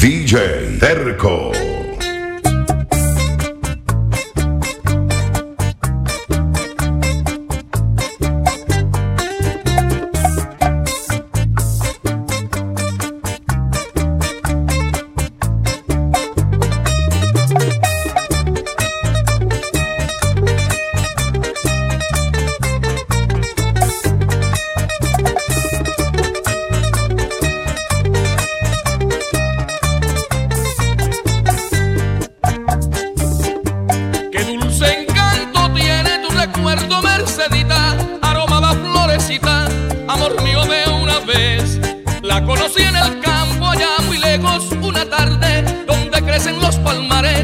DJ Terco.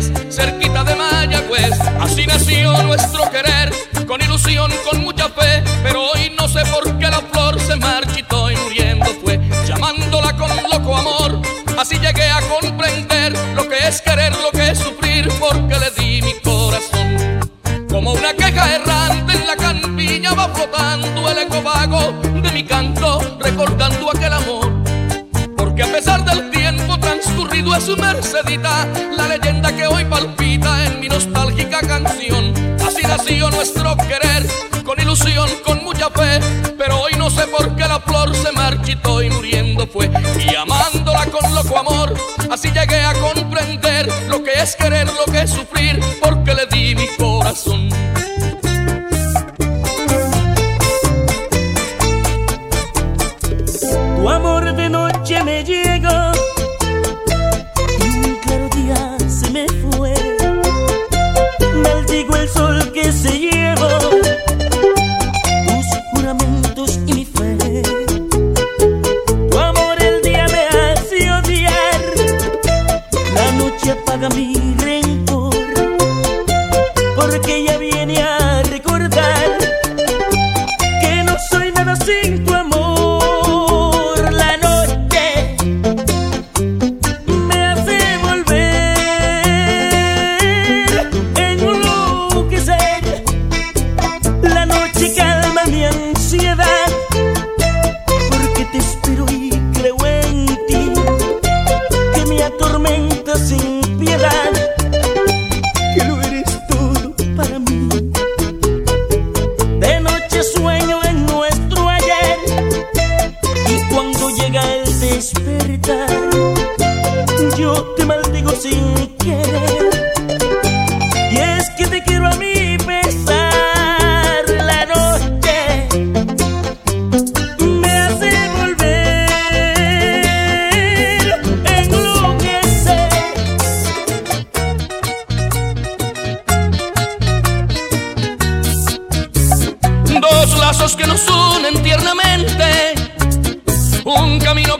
Cerquita de Mayagüez. Así nació nuestro querer, con ilusión, con mucha fe, pero hoy no sé por qué la flor se marchitó y muriendo fue, llamándola con loco amor. Así llegué a comprender lo que es querer, lo que es sufrir, porque le di mi corazón. Como una queja errante en la campiña va flotando Así nació nuestro querer, con ilusión, con mucha fe, pero hoy no sé por qué la flor se marchitó y muriendo fue. Y amándola con loco amor, así llegué a comprender lo que es querer, lo que es sufrir, porque le di mi corazón.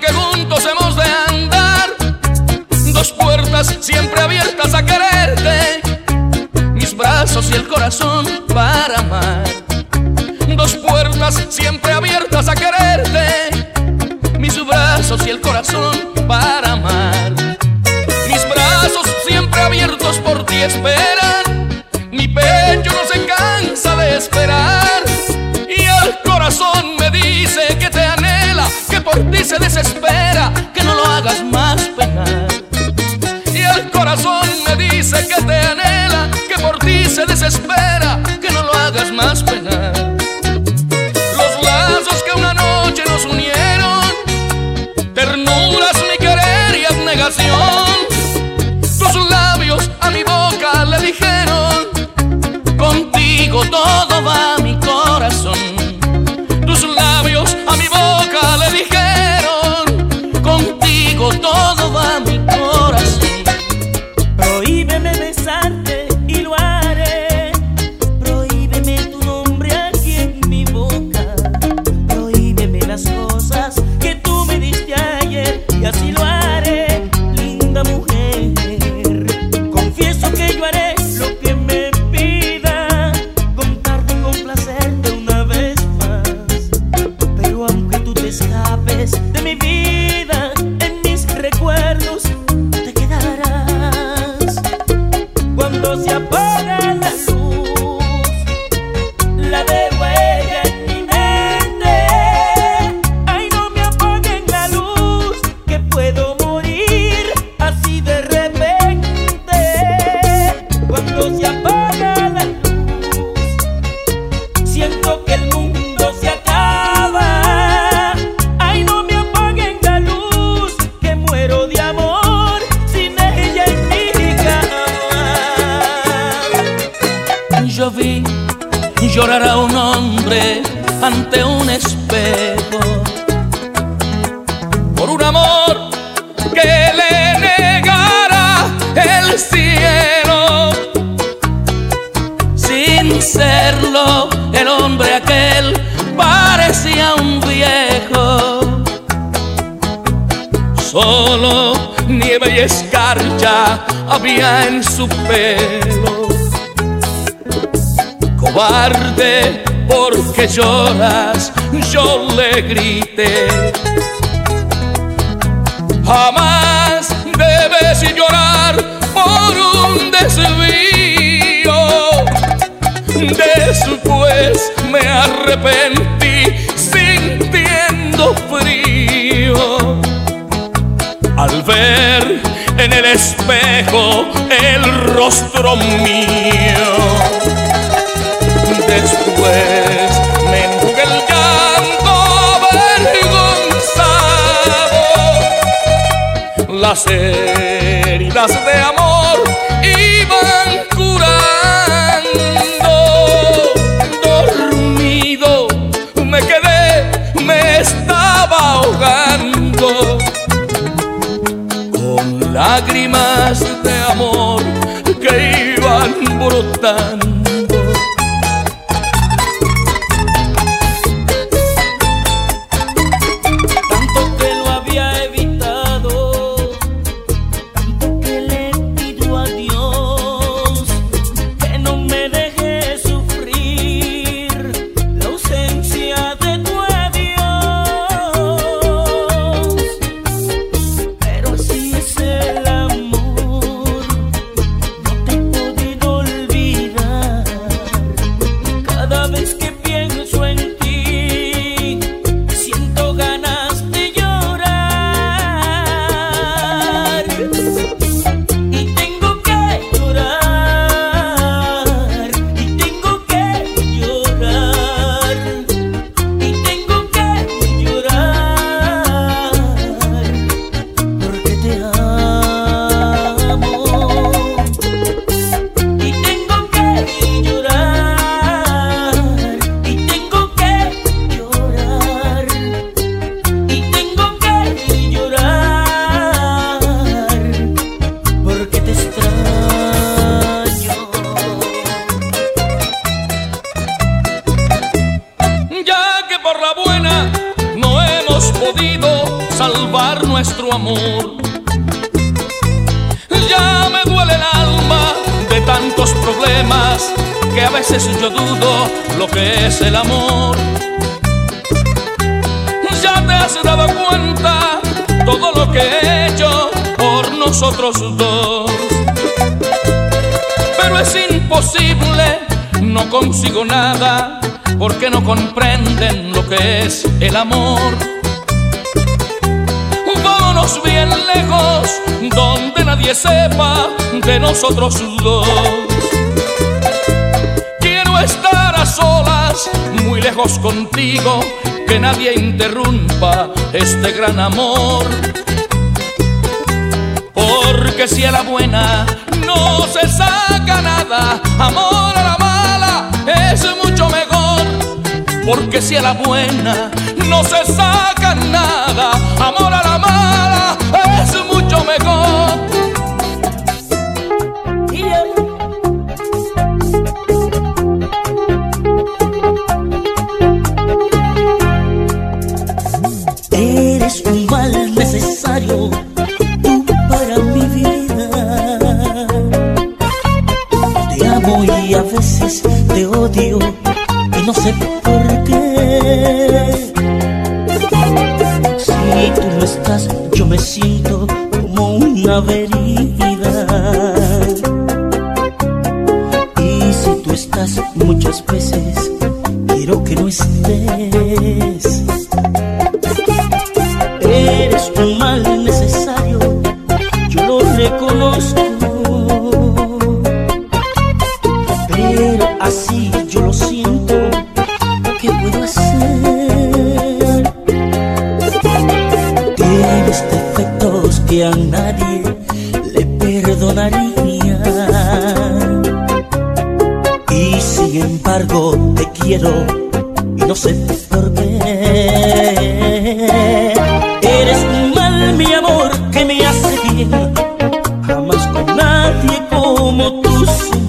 Que juntos hemos de andar, dos puertas siempre abiertas a quererte, mis brazos y el corazón para amar. Dos puertas siempre abiertas a quererte, mis brazos y el corazón para amar. Mis brazos siempre abiertos por ti esperan, se desespera, que no lo hagas más penar. Y el corazón me dice que te anhela, que por ti se desespera, llorará un hombre ante un espejo por un amor que le negara el cielo. Sin serlo, el hombre aquel parecía un viejo. Solo nieve y escarcha había en su pelo. Cobarde, porque lloras, yo le grité. Jamás debes llorar por un desvío. Después me arrepentí sintiendo frío al ver en el espejo el rostro mío. Después me enjugué el llanto avergonzado. Las heridas de amor iban curando. Dormido me quedé, me estaba ahogando. Con lágrimas de amor que iban brotando. Que a veces yo dudo lo que es el amor. Ya te has dado cuenta todo lo que he hecho por nosotros dos. Pero es imposible, no consigo nada, porque no comprenden lo que es el amor. Vámonos bien lejos, donde nadie sepa de nosotros dos. Estar a solas, muy lejos contigo, que nadie interrumpa este gran amor. Porque si a la buena no se saca nada, amor a la mala es mucho mejor. Porque si a la buena no se saca nada, amor a la mala es mucho mejor. No sé por qué. Si tú no estás, yo me siento como una herida. Y si tú estás muchas veces, quiero que no estés.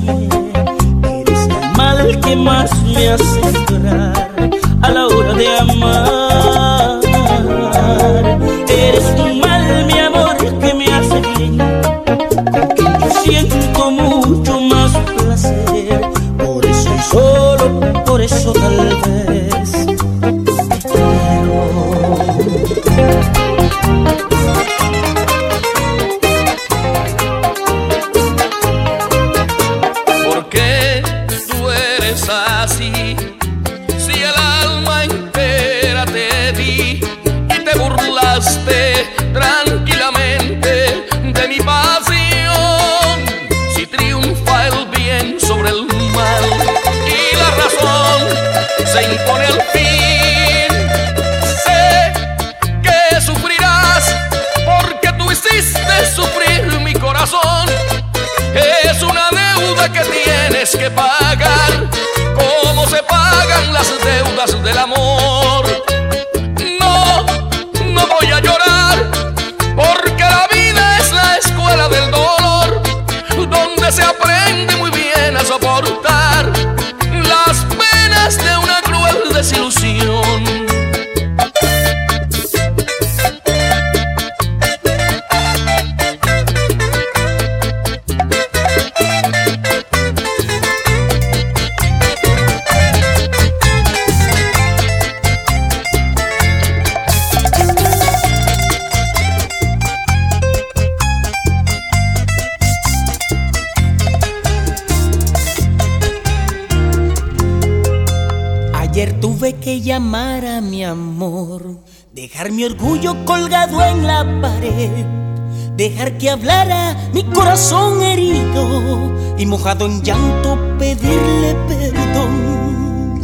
Eres el mal que más me hace llorar a la hora de amar. Eres un mal, mi amor, que me hace bien. Quien yo siento llamar a mi amor, dejar mi orgullo colgado en la pared, dejar que hablara mi corazón herido y mojado en llanto pedirle perdón.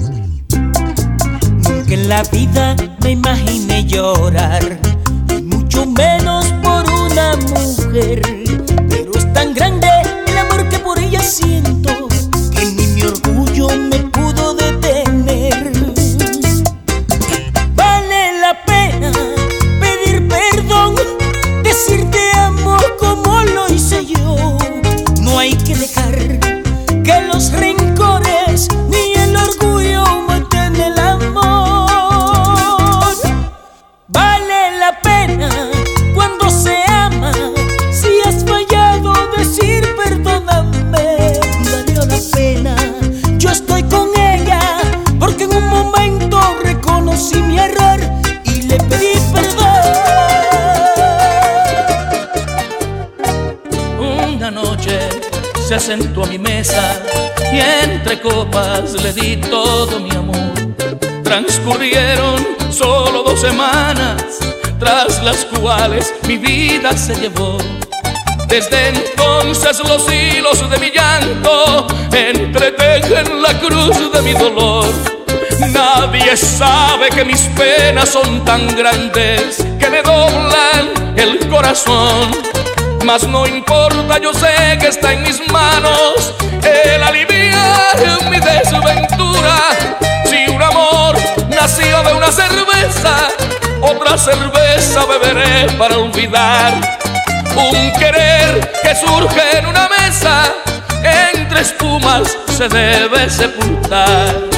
Nunca en la vida me imaginé llorar, y mucho menos por una mujer, copas le di todo mi amor. Transcurrieron solo dos semanas, tras las cuales mi vida se llevó. Desde entonces los hilos de mi llanto entretejen la cruz de mi dolor. Nadie sabe que mis penas son tan grandes que me doblan el corazón. Mas no importa, yo sé que está en mis manos el aliviar mi desventura. Si un amor nació de una cerveza, otra cerveza beberé para olvidar. Un querer que surge en una mesa, entre espumas se debe sepultar.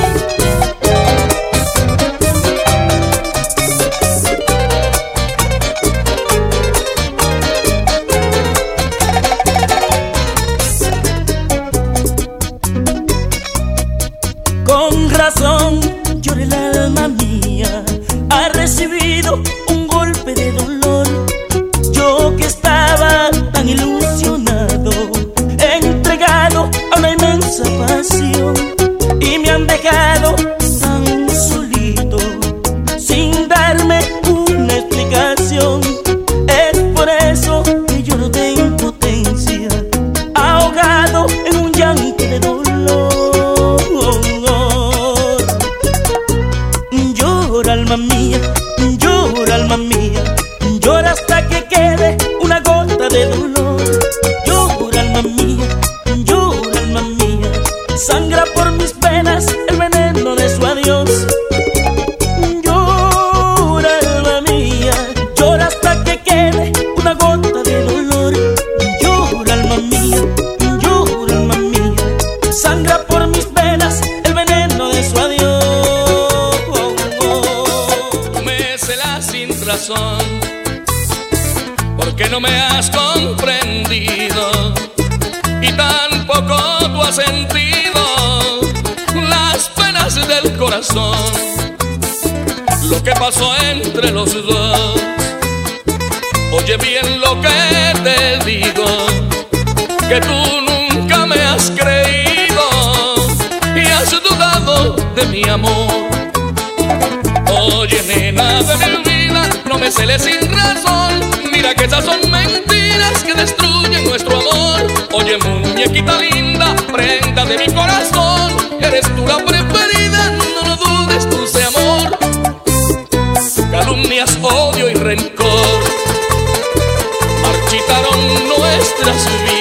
del corazón lo que pasó entre los dos. Oye bien lo que te digo, que tú nunca me has creído y has dudado de mi amor. Oye nena de mi vida, no me celes sin razón, mira que esas son mentiras que destruyen nuestro amor. Oye muñequita linda, prenda de mi corazón, eres tú la preferida rencor, marchitaron nuestras vidas.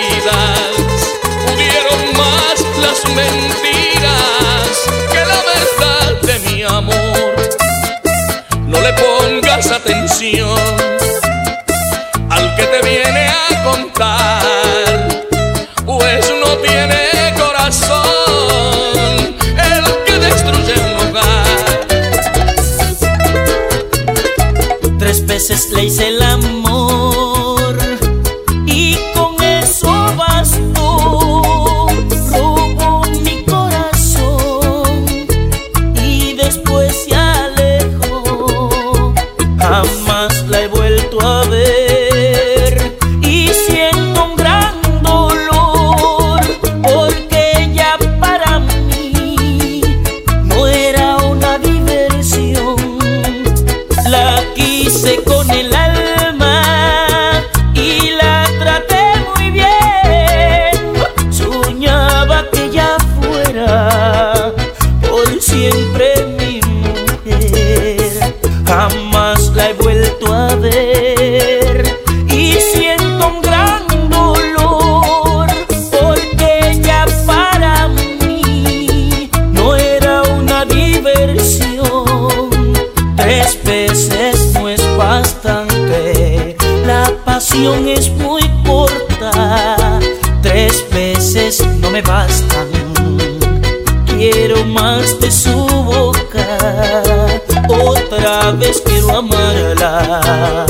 sabes quiero amarla,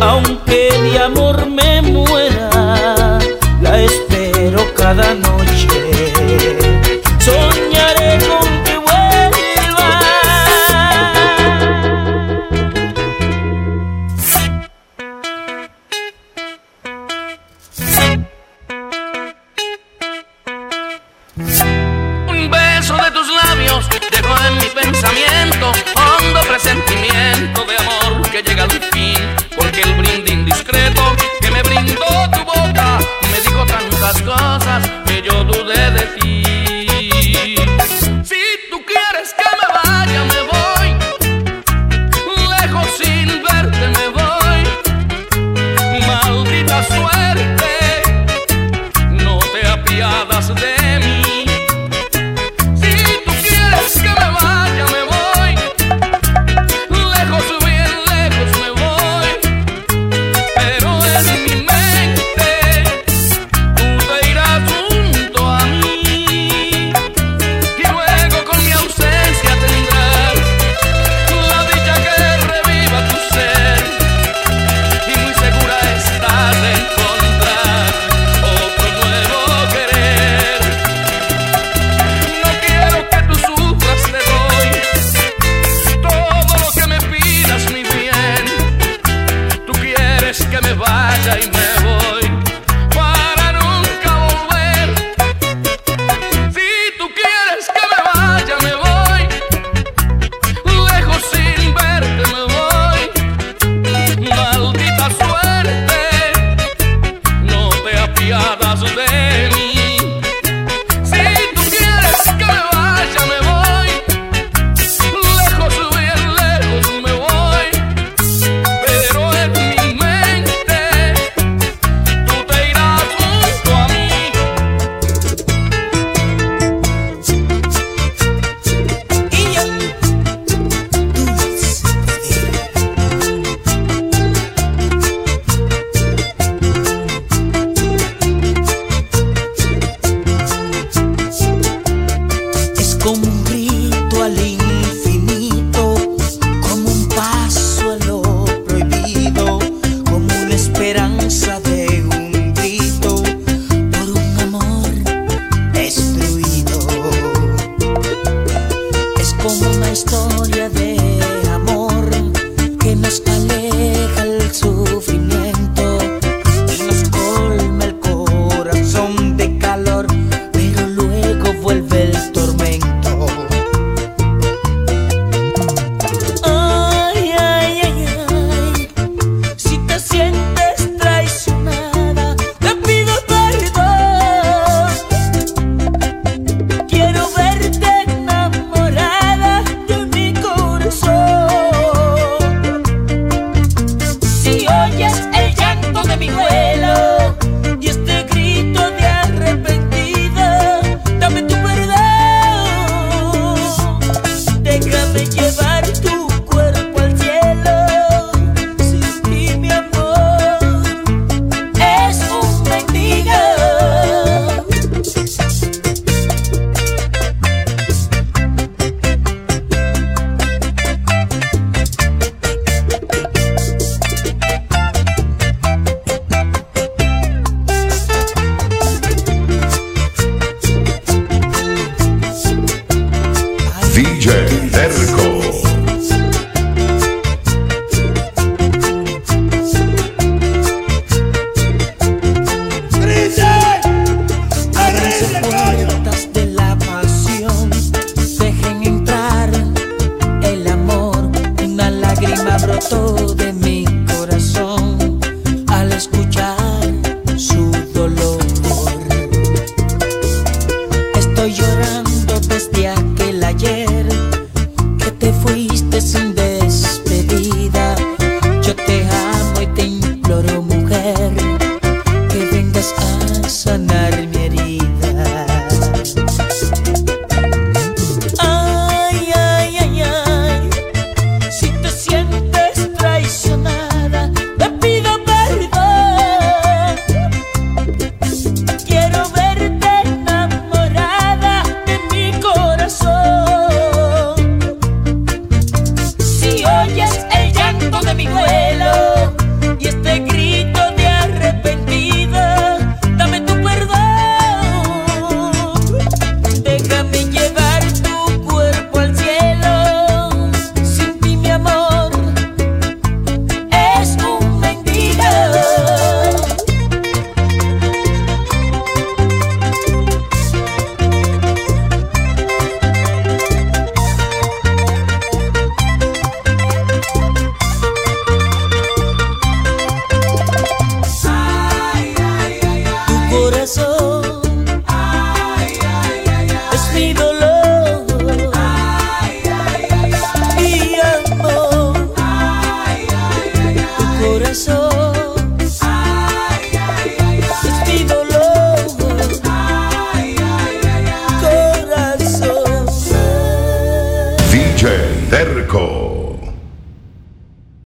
aunque de amor me muera, la espero cada noche.